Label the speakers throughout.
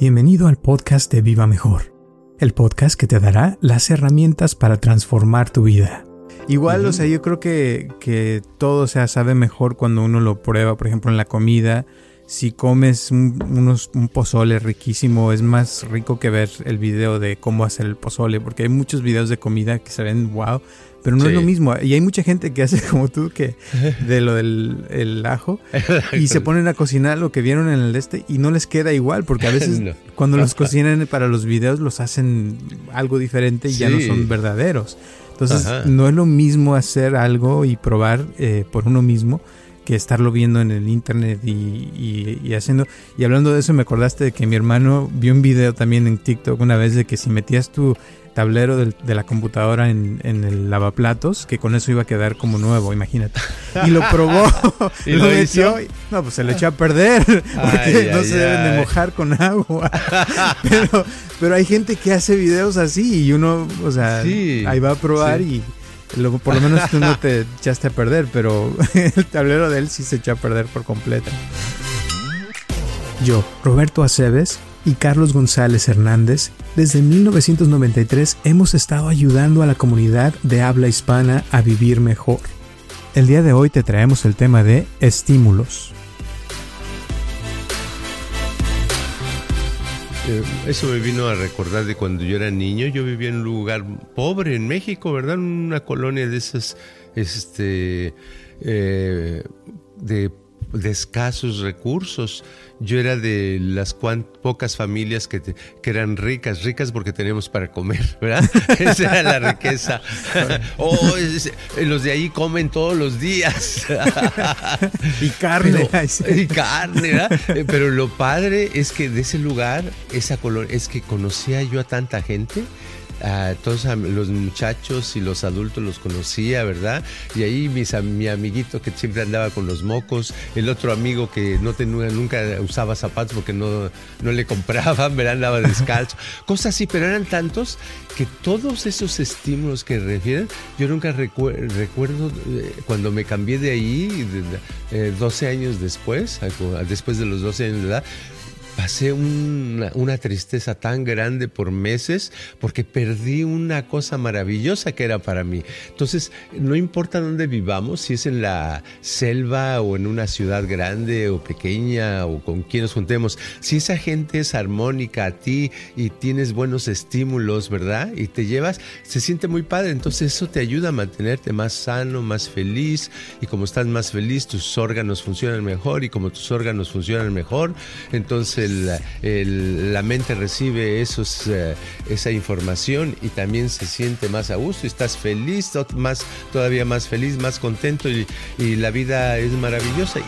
Speaker 1: Bienvenido al podcast de Viva Mejor, el podcast que te dará las herramientas para transformar tu vida. Igual, o sea, yo creo que, que todo se sabe mejor cuando uno lo prueba, por ejemplo, en la comida. Si comes un, unos, un pozole riquísimo, es más rico que ver el video de cómo hacer el pozole, porque hay muchos videos de comida que se ven wow, pero no es lo mismo. Y hay mucha gente que hace como tú, que de lo del el ajo, y se ponen a cocinar lo que vieron en el este y no les queda igual, porque a veces cuando los cocinan para los videos los hacen algo diferente y ya no son verdaderos. Entonces no es lo mismo hacer algo y probar eh, por uno mismo que estarlo viendo en el internet y, haciendo. Y hablando de eso, me acordaste de que mi hermano vio un video también en TikTok una vez de que si metías tu tablero de la computadora en, el lavaplatos, que con eso iba a quedar como nuevo, imagínate. Y lo probó, ¿Y lo, metió, no, pues se le echó a perder, porque no se deben de mojar con agua. pero, pero hay gente que hace videos así y uno, o sea, ahí va a probar y por lo menos tú no te echaste a perder, pero el tablero de él sí se echó a perder por completo. Yo, Roberto Aceves y Carlos González Hernández, desde 1993 hemos estado ayudando a la comunidad de habla hispana a vivir mejor. El día de hoy te traemos el tema de estímulos.
Speaker 2: Eh, eso me vino a recordar de cuando yo era niño. Yo vivía en un lugar pobre en México, ¿verdad? Una colonia de esas, este, eh, de, de escasos recursos. Yo era de las pocas familias que, que, eran ricas, ricas porque teníamos para comer, ¿verdad? Esa era la riqueza. oh, los de ahí comen todos los días.
Speaker 1: y carne.
Speaker 2: y carne, ¿verdad? Eh, pero lo padre es que de ese lugar, esa color, es que conocía yo a tanta gente a todos los muchachos y los adultos los conocía, ¿verdad? Y ahí mis, mi amiguito que siempre andaba con los mocos, el otro amigo que no tenía, nunca usaba zapatos porque no, no le compraban, ¿verdad? Andaba descalzo, cosas así, pero eran tantos que todos esos estímulos que refieren, yo nunca recuerdo eh, cuando me cambié de ahí, 12 eh, años después, después de los 12 años de edad, pasé una, tristeza tan grande por meses porque perdí una cosa maravillosa que era para mí. Entonces, no importa dónde vivamos, si es en la selva o en una ciudad grande o pequeña o con quien nos juntemos, si esa gente es armónica a ti y tienes buenos estímulos, ¿verdad? Y te llevas, se siente muy padre. Entonces, eso te ayuda a mantenerte más sano, más feliz y como estás más feliz, tus órganos funcionan mejor y como tus órganos funcionan mejor, entonces la mente recibe esos, eh, esa información y también se siente más a gusto, estás feliz, más, todavía más feliz, más contento y, y la vida es maravillosa.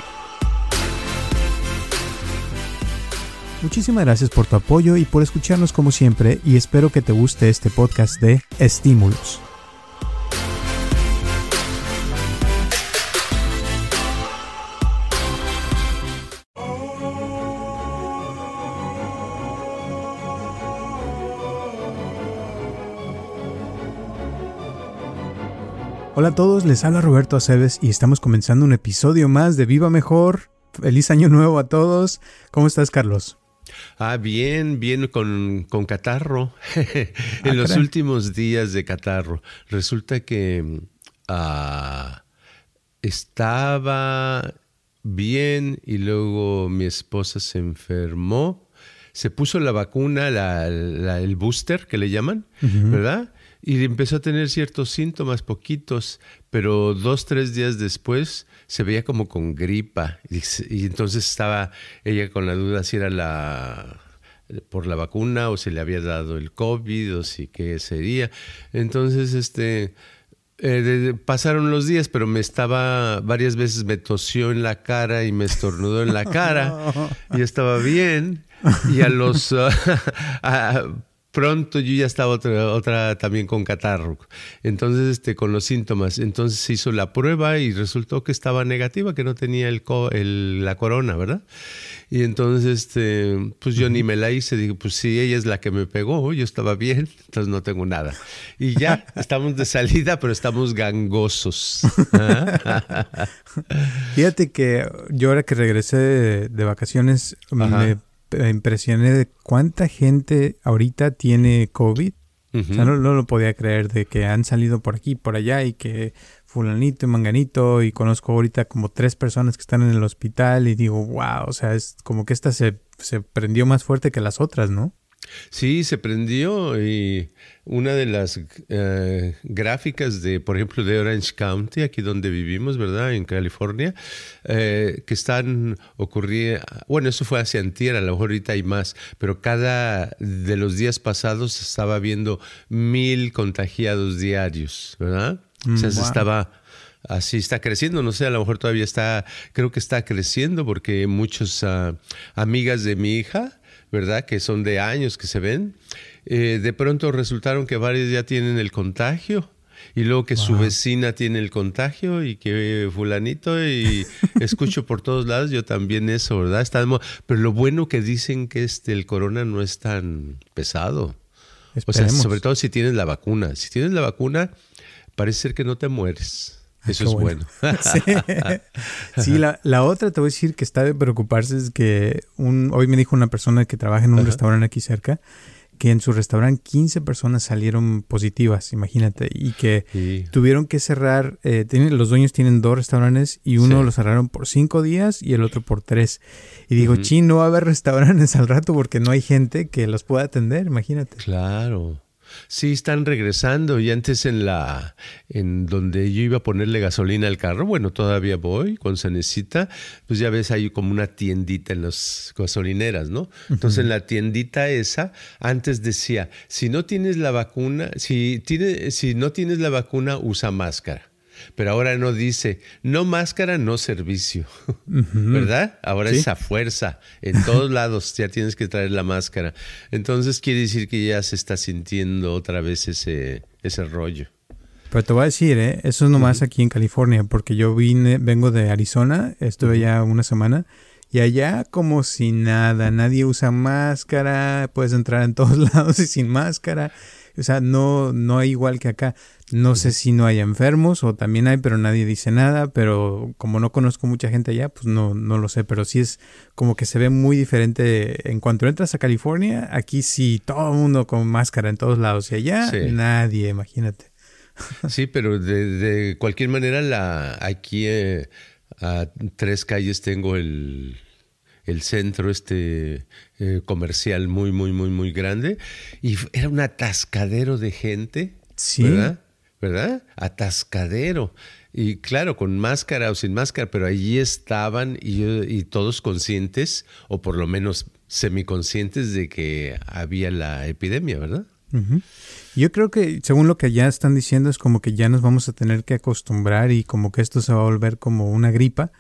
Speaker 1: Muchísimas gracias por tu apoyo y por escucharnos como siempre y espero que te guste este podcast de Estímulos. Hola a todos, les habla Roberto Aceves y estamos comenzando un episodio más de Viva Mejor. Feliz año nuevo a todos. ¿Cómo estás, Carlos?
Speaker 2: Ah, bien, bien con, catarro. en ah, los últimos días de catarro. Resulta que ah, estaba bien y luego mi esposa se enfermó. Se puso la vacuna, el booster que le llaman, ¿verdad? Y empezó a tener ciertos síntomas, poquitos, pero dos, tres días después se veía como con gripa y, entonces estaba ella con la duda si era la por la vacuna o si le había dado el COVID o si qué sería. Entonces, este, eh, pasaron los días, pero me estaba, varias veces me tosió en la cara y me estornudó en la cara y estaba bien. Y a los, pronto yo ya estaba otra, otra también con catarro. Entonces, este, con los síntomas. Entonces se hizo la prueba y resultó que estaba negativa, que no tenía el, la corona, ¿verdad? Y entonces, este, pues yo ni me la hice. Dije, pues sí, ella es la que me pegó, yo estaba bien, entonces no tengo nada. Y ya, estamos de salida, pero estamos gangosos.
Speaker 1: Fíjate que yo ahora que regresé de, vacaciones, me impresioné de cuánta gente ahorita tiene COVID. O sea, no, no, lo podía creer de que han salido por aquí, por allá y que fulanito y manganito y conozco ahorita como tres personas que están en el hospital y digo, wow, o sea, es como que esta se, se prendió más fuerte que las otras, ¿no?
Speaker 2: Sí, se prendió y una de las eh, gráficas de, por ejemplo, de Orange County, aquí donde vivimos, ¿verdad? En California, eh, que están ocurriendo, bueno, eso fue hacia antier, a lo mejor ahorita hay más, pero cada de los días pasados estaba viendo mil contagiados diarios, ¿verdad? o sea, se mm, estaba así está creciendo, no sé, a lo mejor todavía está, creo que está creciendo porque muchas ah, amigas de mi hija, ¿verdad? Que son de años que se ven, eh, de pronto resultaron que varios ya tienen el contagio. Y luego que su vecina tiene el contagio y que fulanito y escucho por todos lados, yo también eso, ¿verdad? Estamos, pero lo bueno que dicen que este, el corona no es tan pesado. O sea, sobre todo si tienes la vacuna. Si tienes la vacuna, parece ser que no te mueres. Ah, Eso es bueno.
Speaker 1: sí, la, la, otra te voy a decir que está de preocuparse es que un, hoy me dijo una persona que trabaja en un restaurante aquí cerca que en su restaurante 15 personas salieron positivas, imagínate, y que tuvieron que cerrar, eh, tienen, los dueños tienen dos restaurantes y uno lo cerraron por cinco días y el otro por tres. Y digo, uh no va a haber restaurantes al rato porque no hay gente que los pueda atender, imagínate.
Speaker 2: Claro. Sí, están regresando y antes en la en donde yo iba a ponerle gasolina al carro, bueno, todavía voy cuando se necesita, pues ya ves hay como una tiendita en las gasolineras, ¿no? Entonces en la tiendita esa antes decía, si no tienes la vacuna, si tiene, si no tienes la vacuna usa máscara. Pero ahora no dice, no máscara, no servicio, ¿verdad? Ahora es a fuerza, en todos lados ya tienes que traer la máscara. Entonces quiere decir que ya se está sintiendo otra vez ese, ese rollo.
Speaker 1: Pero te voy a decir, ¿eh? eso es nomás aquí en California, porque yo vine, vengo de Arizona, estuve ya una semana, y allá como si nada, nadie usa máscara, puedes entrar en todos lados y sin máscara. O sea, no, no hay igual que acá. No sé si no hay enfermos o también hay, pero nadie dice nada. Pero como no conozco mucha gente allá, pues no, no lo sé. Pero sí es como que se ve muy diferente. En cuanto entras a California, aquí sí todo el mundo con máscara en todos lados. Y allá nadie, imagínate.
Speaker 2: Sí, pero de, cualquier manera, la, aquí eh, a tres calles tengo el el centro este eh, comercial muy, muy, muy, muy grande. Y era un atascadero de gente. Sí. ¿Verdad? ¿Verdad? Atascadero. Y claro, con máscara o sin máscara, pero allí estaban y, y todos conscientes, o por lo menos semiconscientes de que había la epidemia, ¿verdad?
Speaker 1: Yo creo que, según lo que ya están diciendo, es como que ya nos vamos a tener que acostumbrar y como que esto se va a volver como una gripa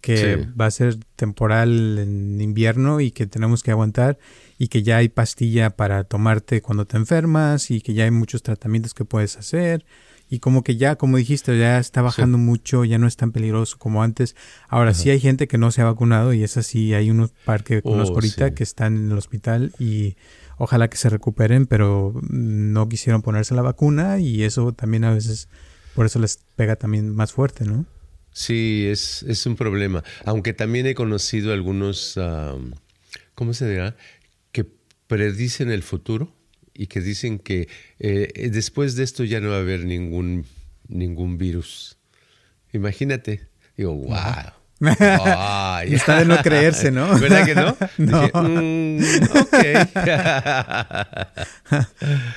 Speaker 1: que va a ser temporal en invierno y que tenemos que aguantar y que ya hay pastilla para tomarte cuando te enfermas y que ya hay muchos tratamientos que puedes hacer. Y como que ya, como dijiste, ya está bajando mucho, ya no es tan peligroso como antes. Ahora sí hay gente que no se ha vacunado y es así, hay unos par que conozco oh, ahorita que están en el hospital y ojalá que se recuperen, pero no quisieron ponerse la vacuna y eso también a veces, por eso les pega también más fuerte, ¿no?
Speaker 2: Sí, es, es un problema. Aunque también he conocido algunos, ¿cómo se dirá? Que predicen el futuro y que dicen que eh, después de esto ya no va a haber ningún, ningún virus. Imagínate. Digo, wow.
Speaker 1: Está de no creerse, ¿no?
Speaker 2: ¿Verdad que no? no. Mm, ok.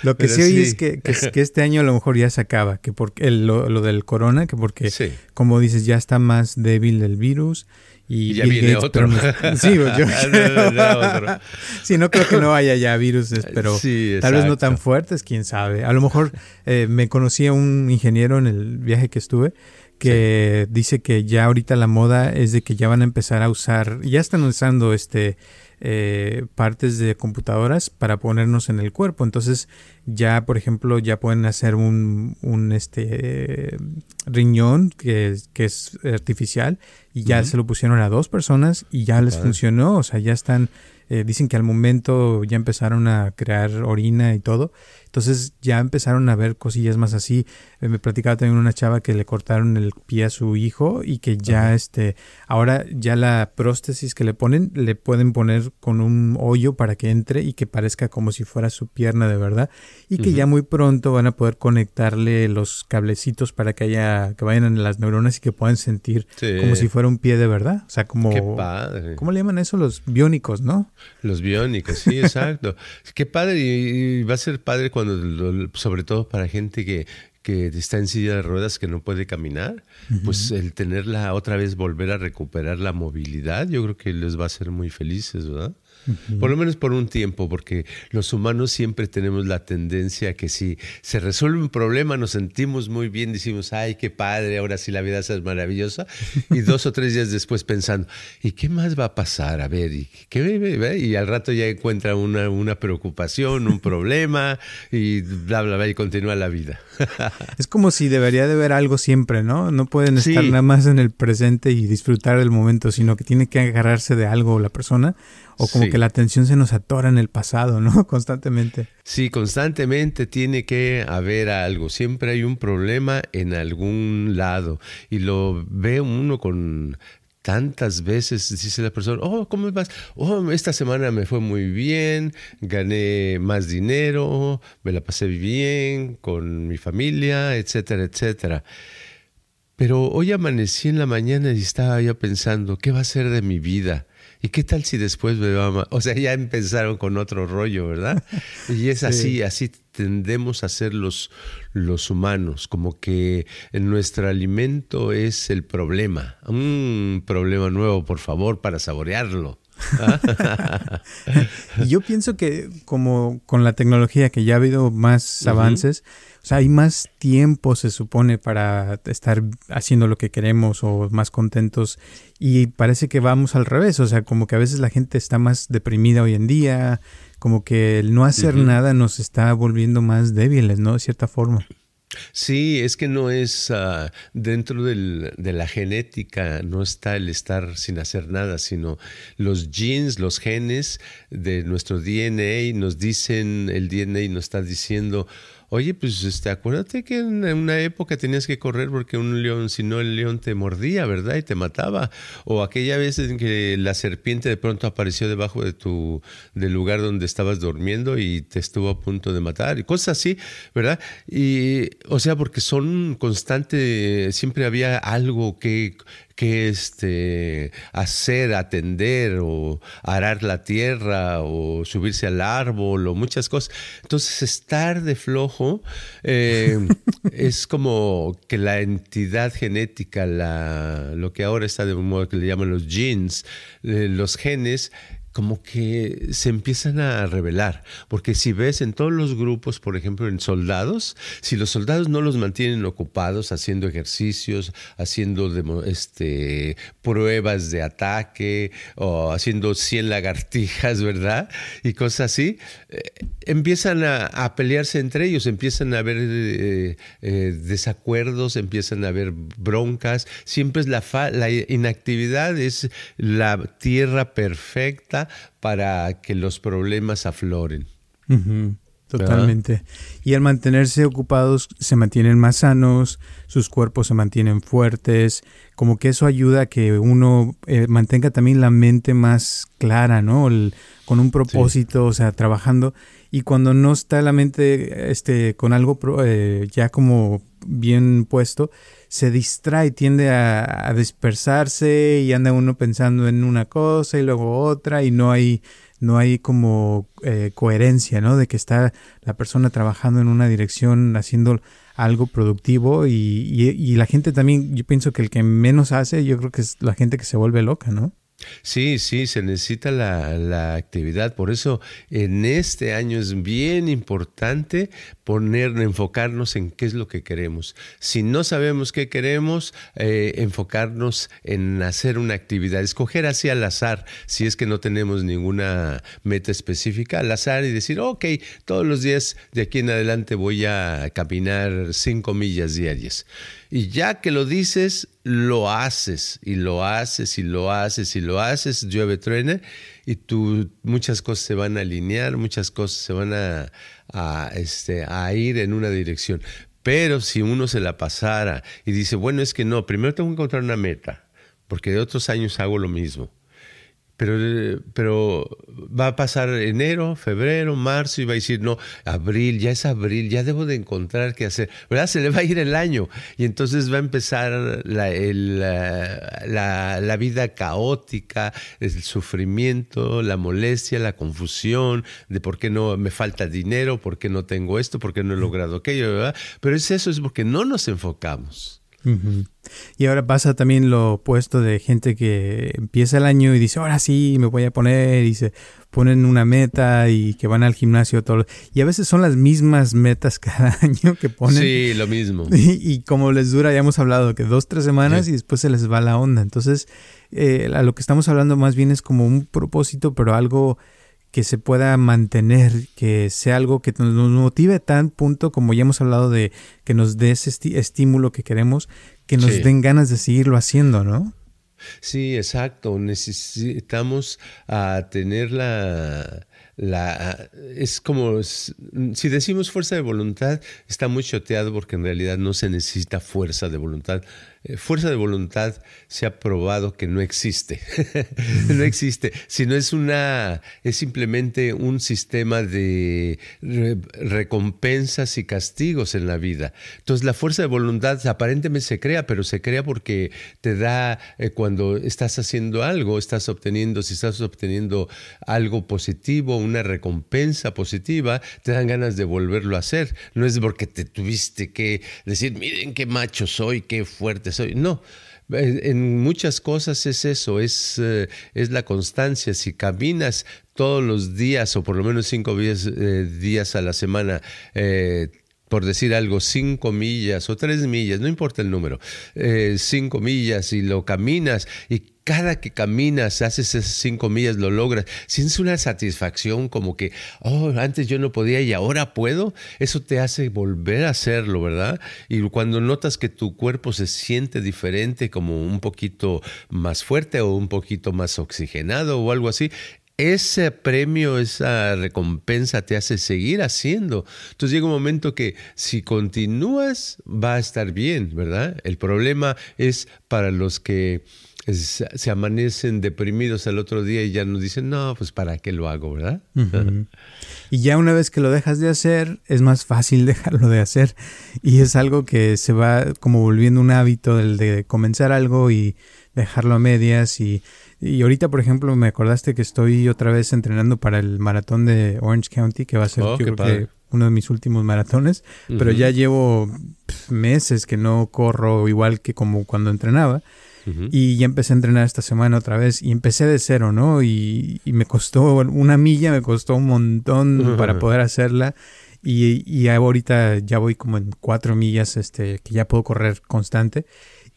Speaker 1: lo que sí oí es que, que, este año a lo mejor ya se acaba, que porque lo, lo, del corona, que porque, como dices, ya está más débil el virus. Y,
Speaker 2: ya viene otro.
Speaker 1: sí, yo, sí, no creo que no haya ya virus, pero tal vez no tan fuertes, quién sabe. A lo mejor eh, me conocí a un ingeniero en el viaje que estuve que dice que ya ahorita la moda es de que ya van a empezar a usar, ya están usando este eh, partes de computadoras para ponernos en el cuerpo. Entonces ya, por ejemplo, ya pueden hacer un, un este riñón que, que es artificial y ya se lo pusieron a dos personas y ya les funcionó. O sea, ya están eh, dicen que al momento ya empezaron a crear orina y todo. Entonces ya empezaron a ver cosillas más así. Eh, me platicaba también una chava que le cortaron el pie a su hijo y que ya este, ahora ya la prótesis que le ponen, le pueden poner con un hoyo para que entre y que parezca como si fuera su pierna de verdad y que ya muy pronto van a poder conectarle los cablecitos para que haya que vayan en las neuronas y que puedan sentir como si fuera un pie de verdad, o sea, como
Speaker 2: Qué padre.
Speaker 1: ¿Cómo le llaman eso los biónicos, no?
Speaker 2: Los biónicos, sí, exacto. Qué padre y, va a ser padre cuando sobre todo para gente que que está en silla de ruedas que no puede caminar, pues el tenerla otra vez volver a recuperar la movilidad, yo creo que les va a hacer muy felices, ¿verdad? Por lo menos por un tiempo, porque los humanos siempre tenemos la tendencia que si se resuelve un problema nos sentimos muy bien, decimos, ay, qué padre, ahora sí la vida es maravillosa, y dos o tres días después pensando, ¿y qué más va a pasar? A ver, ¿y, qué, y al rato ya encuentra una, una preocupación, un problema, y bla, bla, bla, y continúa la vida.
Speaker 1: es como si debería de haber algo siempre, ¿no? No pueden estar nada más en el presente y disfrutar del momento, sino que tiene que agarrarse de algo la persona o como que la atención se nos atora en el pasado, ¿no? Constantemente.
Speaker 2: Sí, constantemente tiene que haber algo. Siempre hay un problema en algún lado. Y lo ve uno con tantas veces dice la persona, oh, ¿cómo vas? Oh, esta semana me fue muy bien, gané más dinero, me la pasé bien con mi familia, etcétera, etcétera. Pero hoy amanecí en la mañana y estaba yo pensando, ¿qué va a ser de mi vida? ¿Y qué tal si después me va O sea, ya empezaron con otro rollo, ¿verdad? Y es así, así tendemos a ser los, los humanos, como que nuestro alimento es el problema. Un problema nuevo, por favor, para saborearlo.
Speaker 1: Yo pienso que como con la tecnología que ya ha habido más avances, o sea, hay más tiempo, se supone, para estar haciendo lo que queremos o más contentos. Y parece que vamos al revés. O sea, como que a veces la gente está más deprimida hoy en día. Como que el no hacer nada nos está volviendo más débiles, ¿no? De cierta forma.
Speaker 2: Sí, es que no es ah, dentro del, de la genética, no está el estar sin hacer nada, sino los genes, los genes de nuestro DNA nos dicen, el DNA nos está diciendo, Oye, pues este, acuérdate que en una época tenías que correr porque un león, si no el león te mordía, ¿verdad? Y te mataba. O aquella vez en que la serpiente de pronto apareció debajo de tu, del lugar donde estabas durmiendo y te estuvo a punto de matar. Y cosas así, ¿verdad? Y, o sea, porque son constante, siempre había algo que que este, hacer, atender o arar la tierra o subirse al árbol o muchas cosas. Entonces estar de flojo eh, es como que la entidad genética, la, lo que ahora está de modo que le llaman los genes, eh, los genes, como que se empiezan a revelar. Porque si ves en todos los grupos, por ejemplo, en soldados, si los soldados no los mantienen ocupados haciendo ejercicios, haciendo este, pruebas de ataque o haciendo 100 lagartijas, ¿verdad? Y cosas así, eh, empiezan a, pelearse entre ellos, empiezan a haber eh, eh, desacuerdos, empiezan a haber broncas. Siempre es la, la inactividad, es la tierra perfecta para que los problemas afloren.
Speaker 1: Totalmente. Y al mantenerse ocupados se mantienen más sanos, sus cuerpos se mantienen fuertes, como que eso ayuda a que uno eh, mantenga también la mente más clara, ¿no? con un propósito, o sea, trabajando. Y cuando no está la mente este, con algo eh, ya como bien puesto, se distrae, tiende a, dispersarse y anda uno pensando en una cosa y luego otra y no hay, no hay como eh, coherencia, ¿no? De que está la persona trabajando en una dirección, haciendo algo productivo y, y la gente también, yo pienso que el que menos hace, yo creo que es la gente que se vuelve loca, ¿no?
Speaker 2: Sí, sí, se necesita la, actividad. Por eso en este año es bien importante poner, enfocarnos en qué es lo que queremos. Si no sabemos qué queremos, eh, enfocarnos en hacer una actividad, escoger así al azar, si es que no tenemos ninguna meta específica, al azar y decir, ok, todos los días de aquí en adelante voy a caminar cinco millas diarias. Y ya que lo dices, lo haces y lo haces y lo haces y lo haces, llueve, truene, y tú, muchas cosas se van a alinear, muchas cosas se van a, a, este, a ir en una dirección. Pero si uno se la pasara y dice, bueno, es que no, primero tengo que encontrar una meta, porque de otros años hago lo mismo pero, pero va a pasar enero, febrero, marzo y va a decir, no, abril, ya es abril, ya debo de encontrar qué hacer, ¿verdad? Se le va a ir el año y entonces va a empezar la, la, la vida caótica, el sufrimiento, la molestia, la confusión de por qué no me falta dinero, por qué no tengo esto, por qué no he logrado aquello, ¿verdad? Pero es eso, es porque no nos enfocamos.
Speaker 1: Y ahora pasa también lo opuesto de gente que empieza el año y dice, ahora sí, me voy a poner y se ponen una meta y que van al gimnasio todo. Y a veces son las mismas metas cada año que ponen.
Speaker 2: Sí, lo mismo.
Speaker 1: Y, como les dura, ya hemos hablado que dos, tres semanas y después se les va la onda. Entonces, eh, a lo que estamos hablando más bien es como un propósito, pero algo que se pueda mantener, que sea algo que nos motive tan punto como ya hemos hablado de que nos dé ese estímulo que queremos, que nos den ganas de seguirlo haciendo, ¿no?
Speaker 2: Sí, exacto. Necesitamos uh, tener la, la, es como, si decimos fuerza de voluntad, está muy choteado porque en realidad no se necesita fuerza de voluntad. Eh, fuerza de voluntad se ha probado que no existe. no existe, sino es una, es simplemente un sistema de recompensas y castigos en la vida. Entonces la fuerza de voluntad aparentemente se crea, pero se crea porque te da, eh, cuando estás haciendo algo, estás obteniendo, si estás obteniendo algo positivo, una recompensa positiva, te dan ganas de volverlo a hacer. No es porque te tuviste que decir, miren qué macho soy, qué fuerte No. En muchas cosas es eso, es, eh, es la constancia. Si caminas todos los días o por lo menos cinco días, eh, días a la semana, eh, por decir algo, cinco millas o tres millas, no importa el número, eh, cinco millas y lo caminas y cada que caminas, haces esas cinco millas, lo logras, sientes una satisfacción como que, oh, antes yo no podía y ahora puedo, eso te hace volver a hacerlo, ¿verdad? Y cuando notas que tu cuerpo se siente diferente, como un poquito más fuerte o un poquito más oxigenado o algo así, ese premio, esa recompensa te hace seguir haciendo. Entonces llega un momento que si continúas va a estar bien, ¿verdad? El problema es para los que se amanecen deprimidos al otro día y ya nos dicen, no, pues para qué lo hago, ¿verdad?
Speaker 1: y ya una vez que lo dejas de hacer, es más fácil dejarlo de hacer. Y es algo que se va como volviendo un hábito del de comenzar algo y dejarlo a medias y y ahorita, por ejemplo, me acordaste que estoy otra vez entrenando para el maratón de Orange County, que va a ser oh, yo creo que uno de mis últimos maratones, pero ya llevo meses que no corro igual que como cuando entrenaba. Y ya empecé a entrenar esta semana otra vez y empecé de cero, ¿no? Y, me costó una milla, me costó un montón para poder hacerla. Y, y ahorita ya voy como en cuatro millas, este, que ya puedo correr constante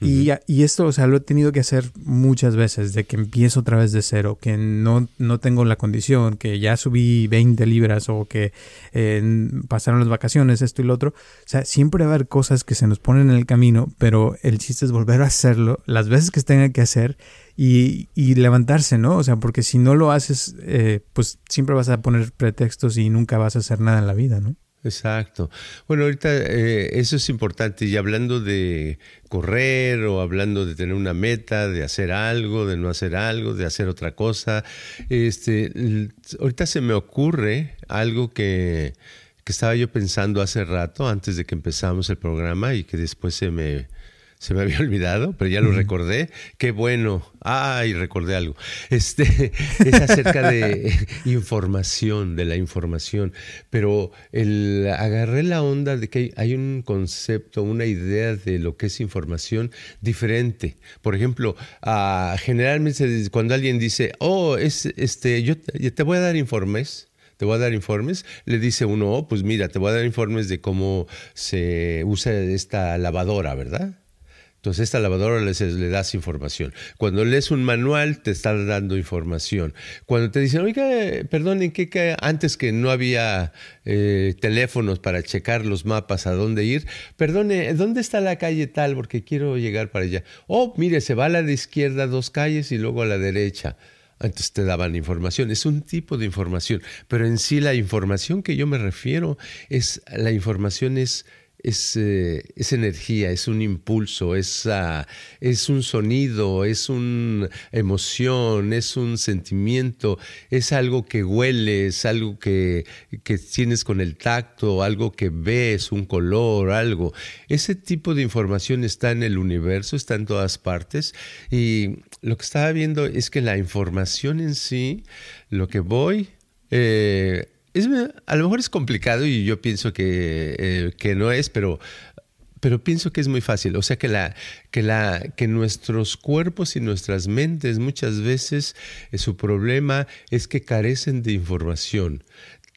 Speaker 1: y, esto, o sea, lo he tenido que hacer muchas veces, de que empiezo otra vez de cero, que no, no tengo la condición, que ya subí 20 libras o que eh, pasaron las vacaciones, esto y lo otro. O sea, siempre va a haber cosas que se nos ponen en el camino, pero el chiste es volver a hacerlo las veces que tenga que hacer y, y levantarse, ¿no? O sea, porque si no lo haces, eh, pues siempre vas a poner pretextos y nunca vas a hacer nada en la vida, ¿no?
Speaker 2: Exacto. Bueno, ahorita eh, eso es importante y hablando de correr o hablando de tener una meta, de hacer algo, de no hacer algo, de hacer otra cosa, este, ahorita se me ocurre algo que, que estaba yo pensando hace rato, antes de que empezamos el programa y que después se me, se me había olvidado, pero ya lo recordé. Qué bueno. Ay, recordé algo. Este es acerca de información, de la información. Pero el, agarré la onda de que hay un concepto, una idea de lo que es información diferente. Por ejemplo, uh, generalmente cuando alguien dice, oh, es, este, yo te voy a dar informes te voy a dar informes, le dice uno, oh, pues mira, te voy a dar informes de cómo se usa esta lavadora, ¿verdad? Entonces, esta lavadora le, le das información. Cuando lees un manual, te está dando información. Cuando te dicen, oiga, perdón, ¿en qué antes que no había eh, teléfonos para checar los mapas a dónde ir? Perdone, ¿dónde está la calle tal? Porque quiero llegar para allá. Oh, mire, se va a la de izquierda dos calles y luego a la derecha. Entonces te daban información. Es un tipo de información. Pero en sí la información que yo me refiero es, la información es es, eh, es, energía, es un impulso, es, uh, es un sonido, es una emoción, es un sentimiento, es algo que huele, es algo que, que tienes con el tacto, algo que ves, un color, algo. Ese tipo de información está en el universo, está en todas partes y lo que estaba viendo es que la información en sí, lo que voy... Eh, es, a lo mejor es complicado y yo pienso que, eh, que no es, pero, pero pienso que es muy fácil. O sea que, la, que, la, que nuestros cuerpos y nuestras mentes muchas veces eh, su problema es que carecen de información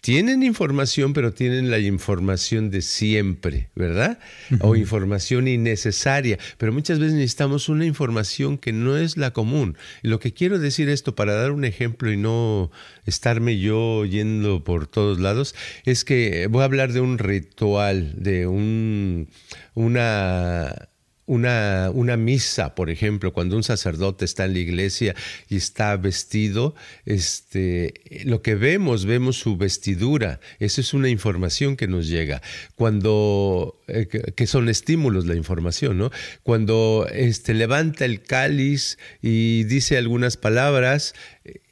Speaker 2: tienen información, pero tienen la información de siempre, ¿verdad? O información innecesaria, pero muchas veces necesitamos una información que no es la común. Y lo que quiero decir esto, para dar un ejemplo y no estarme yo yendo por todos lados, es que voy a hablar de un ritual, de un, una una, una, misa, por ejemplo, cuando un sacerdote está en la iglesia y está vestido, este, lo que vemos, vemos su vestidura. Eso es una información que nos llega. Cuando, eh, que son estímulos la información, ¿no? Cuando este, levanta el cáliz y dice algunas palabras,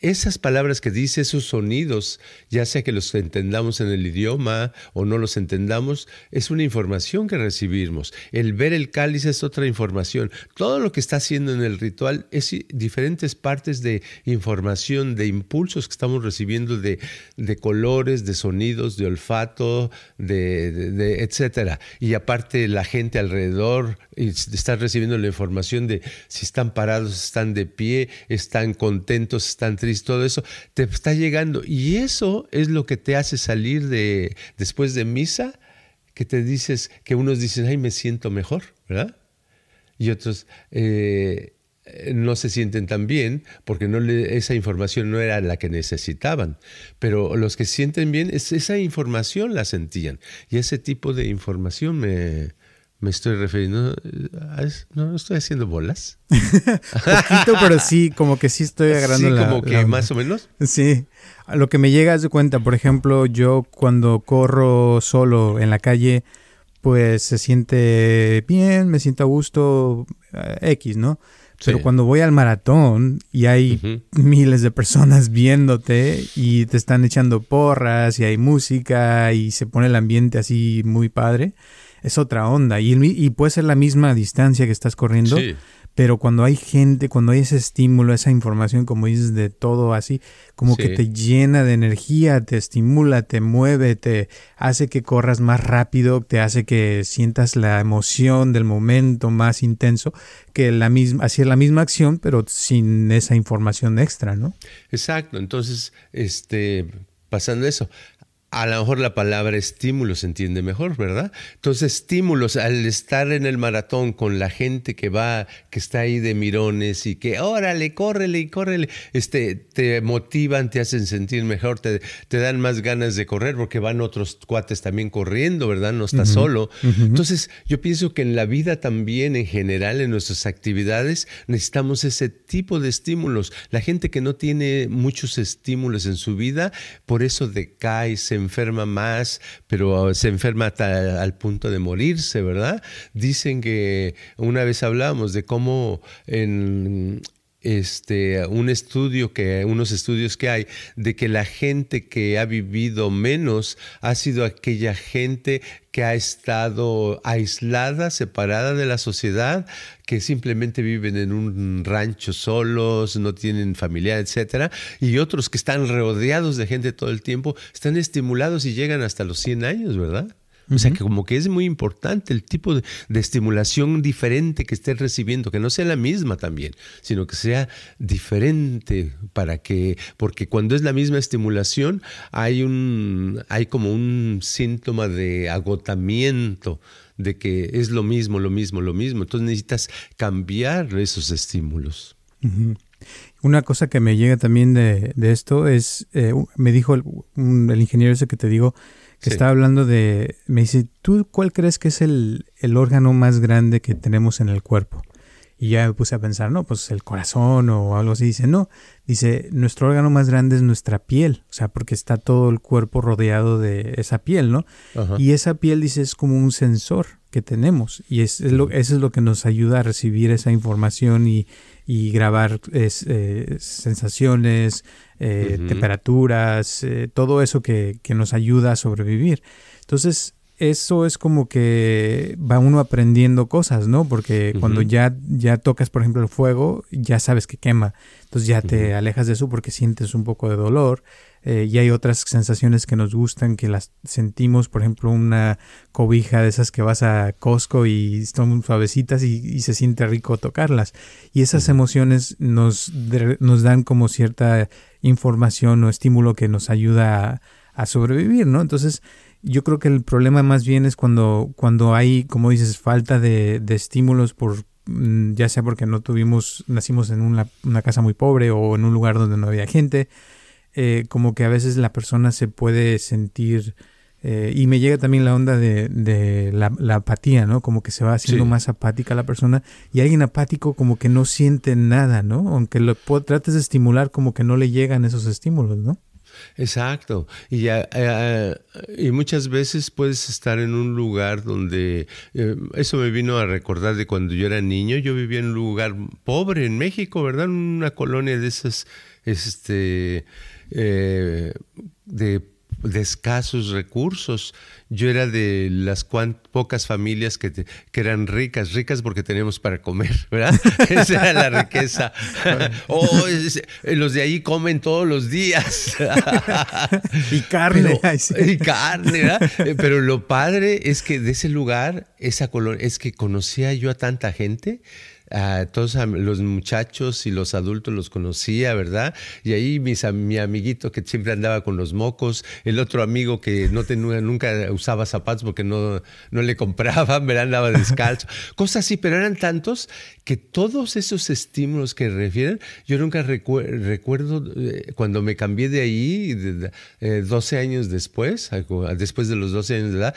Speaker 2: esas palabras que dice, esos sonidos, ya sea que los entendamos en el idioma o no los entendamos, es una información que recibimos. El ver el cáliz es otra información. Todo lo que está haciendo en el ritual es diferentes partes de información, de impulsos que estamos recibiendo de, colores, de sonidos, de olfato, de. Y aparte la gente alrededor está recibiendo la información de si están parados, están de pie, están contentos, están triste, todo eso, te está llegando. Y eso es lo que te hace salir de, después de misa, que te dices, que unos dicen, ay, me siento mejor, ¿verdad? Y otros eh, no se sienten tan bien porque no esa información no era la que necesitaban. Pero los que sienten bien, esa información la sentían. Y ese tipo de información me, me estoy refiriendo no estoy haciendo bolas
Speaker 1: poquito pero sí como que sí estoy agarrando
Speaker 2: sí, como que más o menos.
Speaker 1: Sí a lo que me llega de cuenta por ejemplo yo cuando corro solo en la calle pues se siente bien me siento a gusto eh, x no pero cuando voy al maratón y hay miles de personas viéndote y te están echando porras y hay música y se pone el ambiente así muy padre, es otra onda. Y, y puede ser la misma distancia que estás corriendo, pero cuando hay gente, cuando hay ese estímulo, esa información, como dices, de todo así, como que te llena de energía, te estimula, te mueve, te hace que corras más rápido, te hace que sientas la emoción del momento más intenso, que la misma, así es la misma acción, pero sin esa información extra, ¿no?
Speaker 2: Exacto. Entonces, este, pasando eso, a lo mejor la palabra estímulo se entiende mejor, ¿verdad? Entonces, estímulos al estar en el maratón con la gente que va, que está ahí de mirones y que, órale, córrele y córrele, este, te motivan, te hacen sentir mejor, te, te dan más ganas de correr porque van otros cuates también corriendo, ¿verdad? No estás solo. Entonces, yo pienso que en la vida también, en general, en nuestras actividades, necesitamos ese tipo de estímulos. La gente que no tiene muchos estímulos en su vida, por eso decae, se enferma más, pero se enferma hasta al punto de morirse, ¿verdad? Dicen que una vez hablamos de cómo en, este, un estudio que, unos estudios que hay de que la gente que ha vivido menos ha sido aquella gente que ha estado aislada, separada de la sociedad, que simplemente viven en un rancho solos, no tienen familia, etcétera, y otros que están rodeados de gente todo el tiempo, están estimulados y llegan hasta los 100 años, ¿verdad? O sea, que como que es muy importante el tipo de, estimulación diferente que estés recibiendo, que no sea la misma también, sino que sea diferente para que, porque cuando es la misma estimulación hay un, hay como un síntoma de agotamiento, de que es lo mismo, lo mismo, lo mismo. Entonces necesitas cambiar esos estímulos.
Speaker 1: Una cosa que me llega también de, esto es, eh, me dijo el, el ingeniero ese que te digo, que estaba hablando de, me dice, ¿tú cuál crees que es el, órgano más grande que tenemos en el cuerpo? Y ya me puse a pensar, no, pues el corazón o algo así. Dice, no, dice, nuestro órgano más grande es nuestra piel, o sea, porque está todo el cuerpo rodeado de esa piel, ¿no? Y esa piel, dice, es como un sensor que tenemos y es, lo, eso es lo que nos ayuda a recibir esa información y, y grabar eh, sensaciones, eh, temperaturas, eh, todo eso que, que nos ayuda a sobrevivir. Entonces, eso es como que va uno aprendiendo cosas, ¿no? Porque cuando ya, ya tocas, por ejemplo, el fuego, ya sabes que quema. Entonces ya te alejas de eso porque sientes un poco de dolor. Eh, y hay otras sensaciones que nos gustan, que las sentimos, por ejemplo, una cobija de esas que vas a Costco y son suavecitas y, se siente rico tocarlas. Y esas emociones nos, nos dan como cierta información o estímulo que nos ayuda a, a sobrevivir, ¿no? Entonces, yo creo que el problema más bien es cuando, cuando hay, como dices, falta de, estímulos por mm, ya sea porque no tuvimos, nacimos en una, casa muy pobre o en un lugar donde no había gente, eh, como que a veces la persona se puede sentir, eh, y me llega también la onda de, la, apatía, ¿no? Como que se va haciendo más apática la persona y alguien apático como que no siente nada, ¿no? Aunque lo trates de estimular, como que no le llegan esos estímulos, ¿no?
Speaker 2: Exacto. Y, eh, y muchas veces puedes estar en un lugar donde, eh, eso me vino a recordar de cuando yo era niño, yo vivía en un lugar pobre en México, ¿verdad? Una colonia de esas, este, eh, de de escasos recursos. Yo era de las pocas familias que, que, eran ricas, ricas porque teníamos para comer, ¿verdad? Esa era la riqueza. oh, los de ahí comen todos los días.
Speaker 1: y carne.
Speaker 2: Y carne, ¿verdad? Pero lo padre es que de ese lugar, esa colonia, es que conocía yo a tanta gente a todos los muchachos y los adultos los conocía, ¿verdad? Y ahí mis, mi amiguito que siempre andaba con los mocos, el otro amigo que no tenía, nunca usaba zapatos porque no, no le compraban, ¿verdad? Andaba descalzo, cosas así, pero eran tantos que todos esos estímulos que refieren, yo nunca recuerdo eh, cuando me cambié de ahí, 12 eh, años después, después de los 12 años de edad,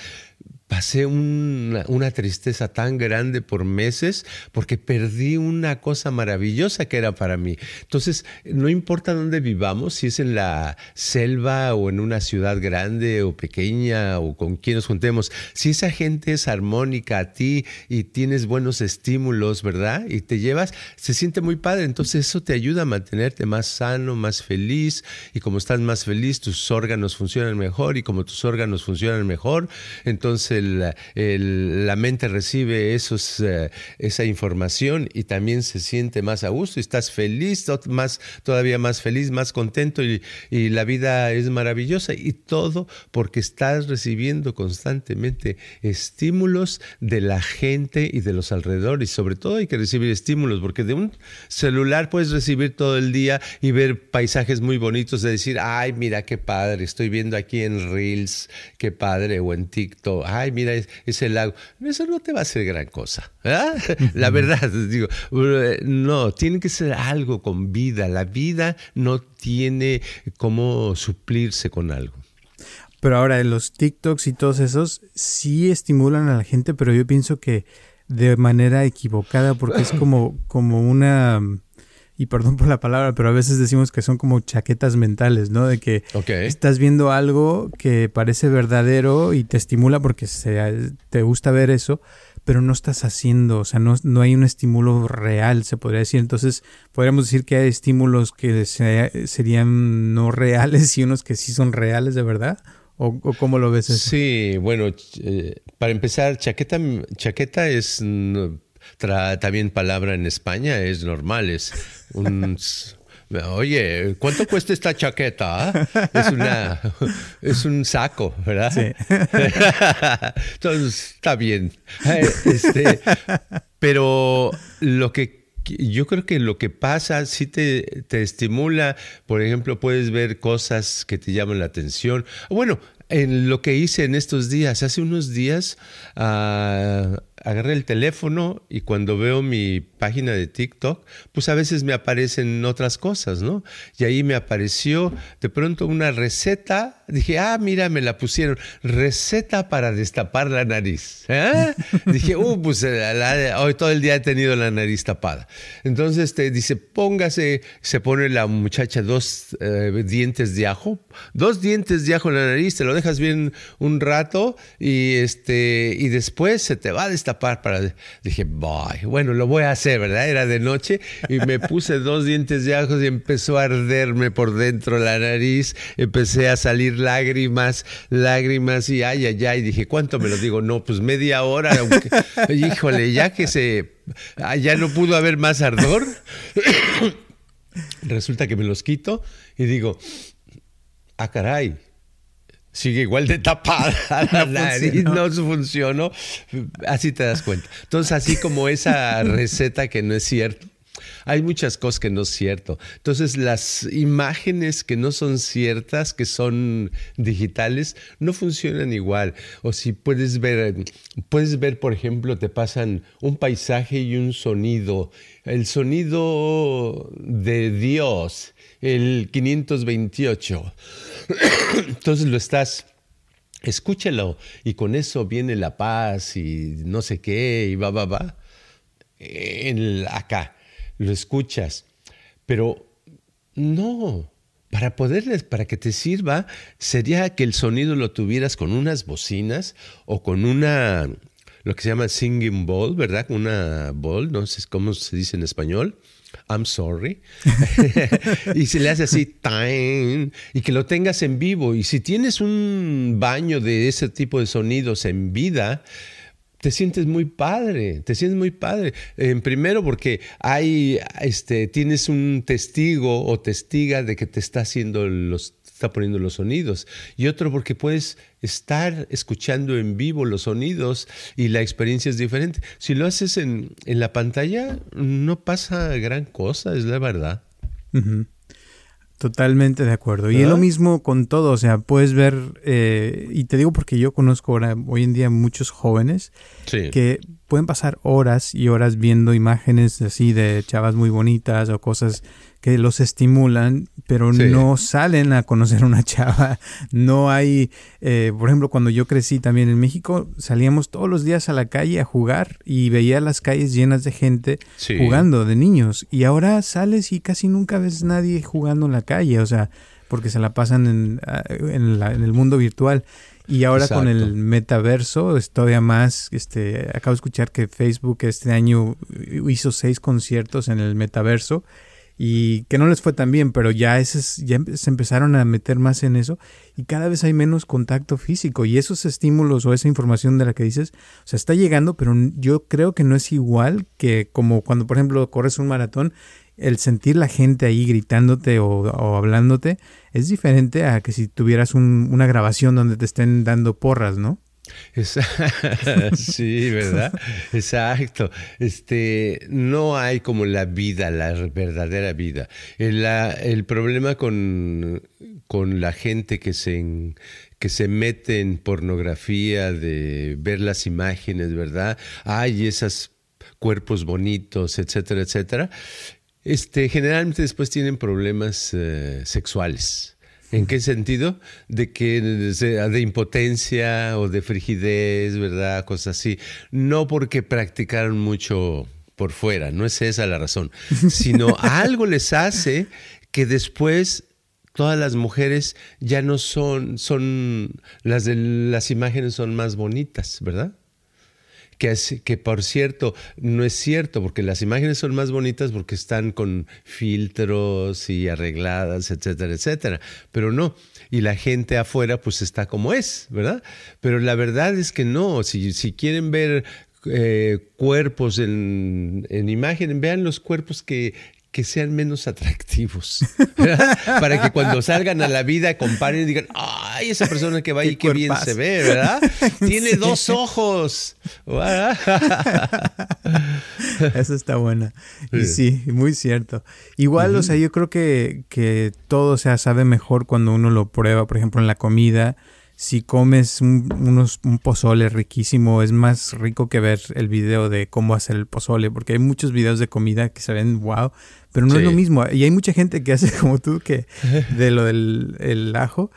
Speaker 2: pasé una, tristeza tan grande por meses porque perdí una cosa maravillosa que era para mí. Entonces, no importa dónde vivamos, si es en la selva o en una ciudad grande o pequeña o con quien nos juntemos, si esa gente es armónica a ti y tienes buenos estímulos, ¿verdad? Y te llevas, se siente muy padre. Entonces, eso te ayuda a mantenerte más sano, más feliz y como estás más feliz, tus órganos funcionan mejor y como tus órganos funcionan mejor, entonces la mente recibe esos, eh, esa información y también se siente más a gusto y estás feliz, más, todavía más feliz, más contento y, y la vida es maravillosa y todo porque estás recibiendo constantemente estímulos de la gente y de los alrededores. Sobre todo hay que recibir estímulos porque de un celular puedes recibir todo el día y ver paisajes muy bonitos de decir, ay, mira qué padre, estoy viendo aquí en Reels, qué padre, o en TikTok, ay, mira ese lago. Eso no te va a hacer gran cosa. La verdad, digo, no, tiene que ser algo con vida. La vida no tiene cómo suplirse con algo.
Speaker 1: Pero ahora, los TikToks y todos esos sí estimulan a la gente, pero yo pienso que de manera equivocada, porque es como, como una y perdón por la palabra, pero a veces decimos que son como chaquetas mentales, ¿no? De que estás viendo algo que parece verdadero y te estimula porque se, te gusta ver eso, pero no estás haciendo, o sea, no, no hay un estímulo real, se podría decir. Entonces, podríamos decir que hay estímulos que serían no reales y unos que sí son reales de verdad. ¿O, cómo lo ves
Speaker 2: Sí, bueno, eh, para empezar, chaqueta, chaqueta es también palabra en España, es normal, es un... Oye, ¿cuánto cuesta esta chaqueta? Es una es un saco, ¿verdad? Sí. Entonces, está bien. Eh, este, pero lo que yo creo que lo que pasa sí te, te, estimula, por ejemplo, puedes ver cosas que te llaman la atención. Bueno, en lo que hice en estos días, hace unos días, uh, agarré el teléfono y cuando veo mi página de TikTok, pues a veces me aparecen otras cosas, ¿no? Y ahí me apareció de pronto una receta. Dije, ah, mira, me la pusieron. Receta para destapar la nariz. ¿eh? Dije, uh, pues eh, hoy todo el día he tenido la nariz tapada. Entonces te dice, póngase, se pone la muchacha dos eh, dientes de ajo, dos dientes de ajo en la nariz, te lo dejas bien un rato y, este, y después se te va a destapar para... Dije, bueno, lo voy a hacer ¿verdad? Era de noche y me puse dos dientes de ajo y empezó a arderme por dentro la nariz, empecé a salir lágrimas, lágrimas y ay, ay, ay, dije, ¿cuánto me lo digo? No, pues media hora, híjole, ya que se, ah, ya no pudo haber más ardor, resulta que me los quito y digo, ah, caray, sigue igual de tapada la nariz, no funcionó. Así te das cuenta. Entonces, así como esa receta que no es cierto, hay muchas cosas que no es cierto. Entonces, las imágenes que no son ciertas, que son digitales, no funcionan igual. O si puedes ver, puedes ver, por ejemplo, te pasan un paisaje y un sonido. El sonido de Dios, el 528. Entonces lo estás escúchalo y con eso viene la paz y no sé qué y va, va, va. En acá lo escuchas, pero no. Para poderles, para que te sirva, sería que el sonido lo tuvieras con unas bocinas o con una, lo que se llama singing bowl, ¿verdad? Una bowl, no sé cómo se dice en español I'm sorry. y se le hace así, y que lo tengas en vivo. Y si tienes un baño de ese tipo de sonidos en vida, te sientes muy padre, te sientes muy padre. En primero porque hay, este, tienes un testigo o testiga de que te está haciendo los está poniendo los sonidos. Y otro porque puedes estar escuchando en vivo los sonidos y la experiencia es diferente. Si lo haces en, la pantalla, no pasa gran cosa, es la verdad.
Speaker 1: Totalmente de acuerdo. Y es lo mismo con todo, o sea, puedes ver, eh, y te digo porque yo conozco ahora, hoy en día muchos jóvenes que pueden pasar horas y horas viendo imágenes así de chavas muy bonitas o cosas que los estimulan, pero no salen a conocer una chava. No hay, eh, por ejemplo, cuando yo crecí también en México, salíamos todos los días a la calle a jugar y veía las calles llenas de gente jugando, de niños. Y ahora sales y casi nunca ves nadie jugando en la calle, o sea, porque se la pasan en, ah, en, el mundo virtual. Y ahora con el metaverso es todavía más, este, acabo de escuchar que Facebook este año hizo seis conciertos en el metaverso y que no les fue tan bien, pero ya, ese, ya se empezaron a meter más en eso y cada vez hay menos contacto físico y esos estímulos o esa información de la que dices, o sea, está llegando, pero yo creo que no es igual que como cuando, por ejemplo, corres un maratón, el sentir la gente ahí gritándote o, hablándote es diferente a que si tuvieras una grabación donde te estén dando porras, ¿no?
Speaker 2: sí, ¿verdad? Exacto. Este, no hay como la vida, la verdadera vida. El, el problema con, con, la gente que se, que se mete en pornografía, de ver las imágenes, ¿verdad? Hay esos cuerpos bonitos, etcétera, etcétera. Este, generalmente después tienen problemas eh, sexuales. ¿En qué sentido? De que de impotencia o de frigidez, ¿verdad? Cosas así. No porque practicaron mucho por fuera, no es esa la razón, sino algo les hace que después todas las mujeres ya no son, son, las de las imágenes son más bonitas, ¿verdad? Que, por cierto, no es cierto, porque las imágenes son más bonitas porque están con filtros y arregladas, etcétera, etcétera. Pero no, y la gente afuera pues está como es, ¿verdad? Pero la verdad es que no, si, si quieren ver eh, cuerpos en, en, imagen, vean los cuerpos que, que sean menos atractivos. Para que cuando salgan a la vida comparen y digan, ay, esa persona que va ahí, qué, bien se ve, ¿verdad? Tiene dos ojos.
Speaker 1: Esa está buena. Y sí, muy cierto. Igual, o sea, yo creo que, que todo se sabe mejor cuando uno lo prueba, por ejemplo, en la comida si comes un, unos, un pozole riquísimo, es más rico que ver el video de cómo hacer el pozole, porque hay muchos videos de comida que se ven wow, pero no es lo mismo. Y hay mucha gente que hace como tú, que de lo del el ajo,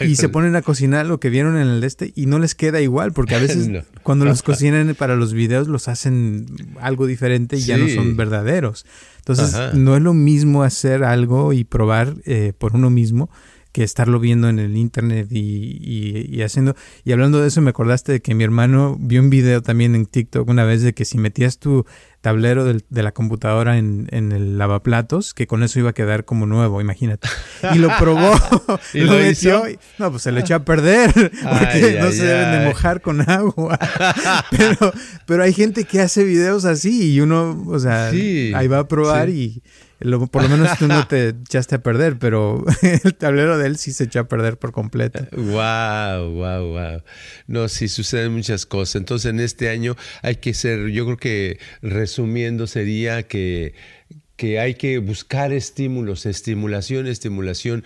Speaker 1: y se ponen a cocinar lo que vieron en el este y no les queda igual, porque a veces cuando los cocinan para los videos los hacen algo diferente y ya no son verdaderos. Entonces, no es lo mismo hacer algo y probar eh, por uno mismo que estarlo viendo en el internet y, haciendo. Y hablando de eso, me acordaste de que mi hermano vio un video también en TikTok una vez de que si metías tu tablero de la computadora en, el lavaplatos, que con eso iba a quedar como nuevo, imagínate. Y lo probó, ¿Y lo, metió, no, pues se le echó a perder, porque no se deben de mojar con agua. pero, pero hay gente que hace videos así y uno, o sea, ahí va a probar y por lo menos tú no te echaste a perder, pero el tablero de él sí se echó a perder por completo.
Speaker 2: Wow, wow, wow. No, sí suceden muchas cosas. Entonces en este año hay que ser, yo creo que resumiendo sería que que hay que buscar estímulos, estimulación, estimulación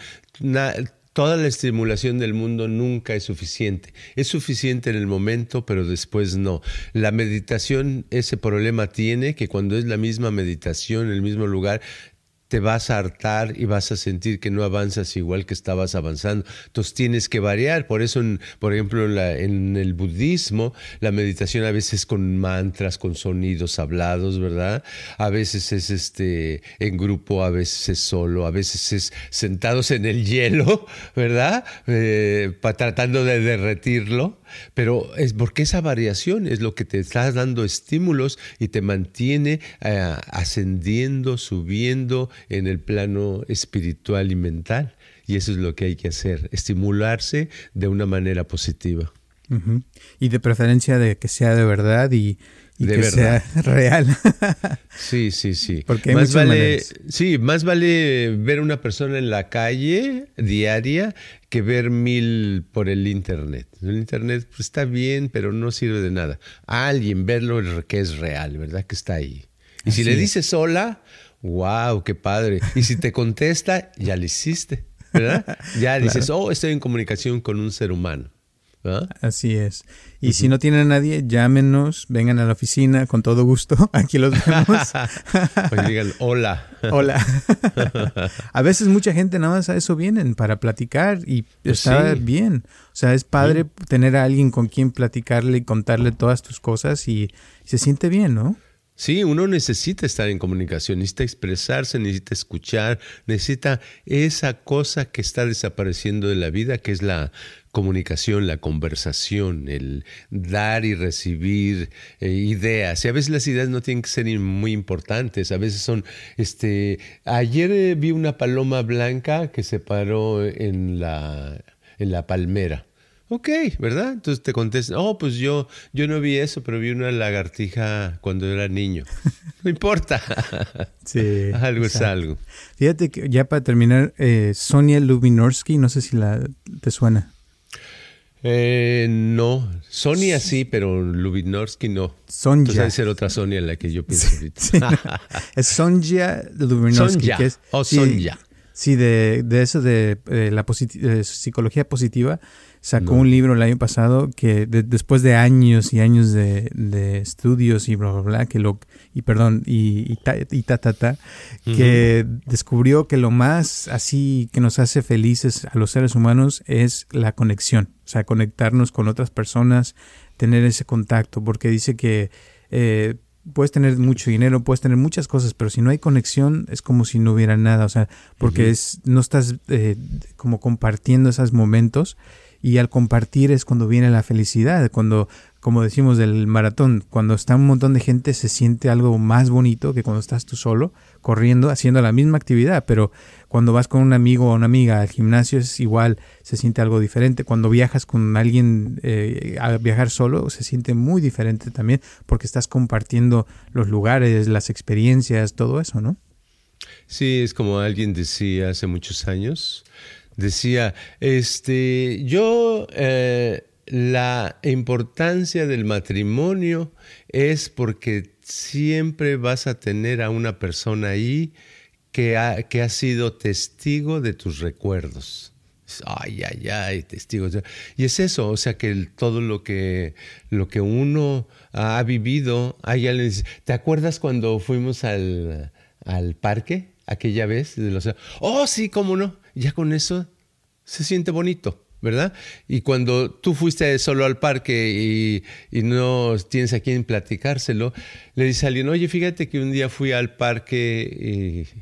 Speaker 2: toda la estimulación del mundo nunca es suficiente. Es suficiente en el momento, pero después no. La meditación ese problema tiene que cuando es la misma meditación el mismo lugar, te vas a hartar y vas a sentir que no avanzas igual que estabas avanzando. Entonces tienes que variar. Por eso, por ejemplo, en, el budismo, la meditación a veces con mantras, con sonidos hablados, ¿verdad? A veces es este en grupo, a veces es solo, a veces es sentados en el hielo, ¿verdad? Eh, tratando de derretirlo. Pero es porque esa variación es lo que te está dando estímulos y te mantiene eh, ascendiendo, subiendo en el plano espiritual y mental. Y eso es lo que hay que hacer, estimularse de una manera positiva.
Speaker 1: Y de preferencia de que sea de verdad y, que sea real.
Speaker 2: sí, sí, sí. Porque más vale, sí, más vale ver una persona en la calle diaria que ver mil por el internet. El internet pues, está bien, pero no sirve de nada. alguien verlo que es real, ¿verdad? Que está ahí. Y si le dices hola, wow, qué padre. Y si te contesta, ya lo hiciste, ¿verdad? Ya dices, oh, estoy en comunicación con un ser humano.
Speaker 1: Así es. Y si no tienen a nadie, llámenos, vengan a la oficina con todo gusto. Aquí los vemos.
Speaker 2: pues digan hola.
Speaker 1: Hola. a veces mucha gente nada más a eso vienen, para platicar y pues está bien. O sea, es padre tener a alguien con quien platicarle y contarle todas tus cosas y se siente bien, ¿no?
Speaker 2: Sí, uno necesita estar en comunicación, necesita expresarse, necesita escuchar, necesita esa cosa que está desapareciendo de la vida, que es la comunicación, la conversación, el dar y recibir eh, ideas. Y a veces las ideas no tienen que ser muy importantes, a veces son, este, ayer eh, vi una paloma blanca que se paró en la, en la palmera. Ok, ¿verdad? Entonces te contestan, oh, pues yo, yo no vi eso, pero vi una lagartija cuando era niño. No importa. Sí. algo es algo.
Speaker 1: Fíjate que ya para terminar, eh, Sonia Lubinorsky, no sé si la te suena.
Speaker 2: Eh, no, Sonia sí, pero Lubinorsky no.
Speaker 1: Sonja.
Speaker 2: Entonces debe ser otra Sonia en la que yo pienso ahorita.
Speaker 1: es Sonja Lubinorsky.
Speaker 2: Sonja.
Speaker 1: es,
Speaker 2: oh, Sonja.
Speaker 1: Sí, de, de eso de, la psicología positiva sacó un libro el año pasado que después de años y años de, estudios y bla, bla, bla, que lo, y perdón, y, y, ta, y ta, ta, que descubrió que lo más así que nos hace felices a los seres humanos es la conexión, o sea, conectarnos con otras personas, tener ese contacto, porque dice que eh, puedes tener mucho dinero, puedes tener muchas cosas, pero si no hay conexión es como si no hubiera nada, o sea, porque es, no estás eh, como compartiendo esos momentos y al compartir es cuando viene la felicidad, cuando, como decimos del maratón, cuando está un montón de gente se siente algo más bonito que cuando estás tú solo, corriendo, haciendo la misma actividad, pero cuando vas con un amigo o una amiga al gimnasio es igual, se siente algo diferente, cuando viajas con alguien eh, a viajar solo se siente muy diferente también, porque estás compartiendo los lugares, las experiencias, todo eso, ¿no?
Speaker 2: Sí, es como alguien decía hace muchos años, decía, este, yo, eh, la importancia del matrimonio es porque siempre vas a tener a una persona ahí que ha, que ha sido testigo de tus recuerdos. Ay, ay, ay, testigos. Y es eso, o sea que todo lo que, lo que uno ha vivido, hay alguien ¿te acuerdas cuando fuimos al, al parque aquella vez? Oh, sí, cómo no. Ya con eso se siente bonito. ¿Verdad? Y cuando tú fuiste solo al parque y, no tienes a quien platicárselo, le dice a alguien, oye, fíjate que un día fui al parque y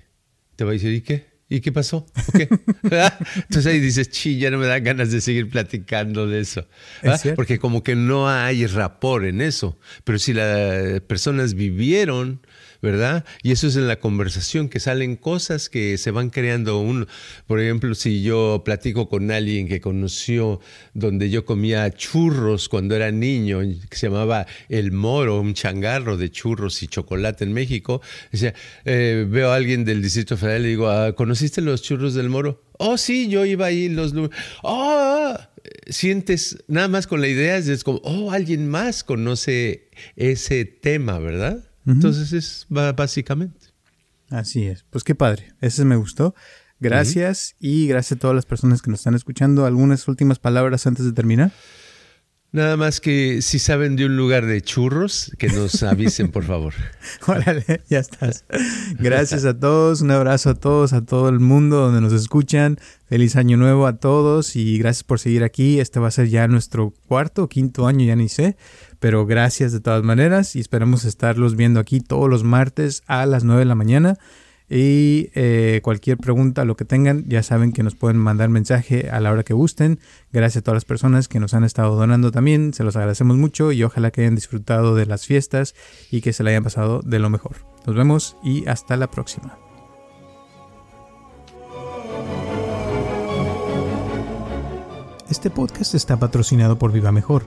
Speaker 2: te va a decir, ¿y qué? ¿Y qué pasó? Entonces ahí dices, chi, ya no me dan ganas de seguir platicando de eso. Porque como que no hay rapor en eso. Pero si las personas vivieron ¿verdad? Y eso es en la conversación, que salen cosas que se van creando. Un, por ejemplo, si yo platico con alguien que conoció donde yo comía churros cuando era niño, que se llamaba El Moro, un changarro de churros y chocolate en México, eh, veo a alguien del Distrito Federal y le digo, ah, ¿conociste los churros del Moro? Oh, sí, yo iba ahí los... Oh, sientes nada más con la idea, es como, oh, alguien más conoce ese tema, ¿verdad? Entonces es básicamente.
Speaker 1: Así es. Pues qué padre. Ese me gustó. Gracias y gracias a todas las personas que nos están escuchando. ¿Algunas últimas palabras antes de terminar?
Speaker 2: Nada más que si saben de un lugar de churros, que nos avisen, por favor.
Speaker 1: Órale, ya estás. Gracias a todos, un abrazo a todos, a todo el mundo donde nos escuchan. Feliz año nuevo a todos y gracias por seguir aquí. Este va a ser ya nuestro cuarto o quinto año, ya ni sé. Pero gracias de todas maneras y esperamos estarlos viendo aquí todos los martes a las 9 de la mañana. Y eh, cualquier pregunta, lo que tengan, ya saben que nos pueden mandar mensaje a la hora que gusten. Gracias a todas las personas que nos han estado donando también. Se los agradecemos mucho y ojalá que hayan disfrutado de las fiestas y que se la hayan pasado de lo mejor. Nos vemos y hasta la próxima. Este podcast está patrocinado por Viva Mejor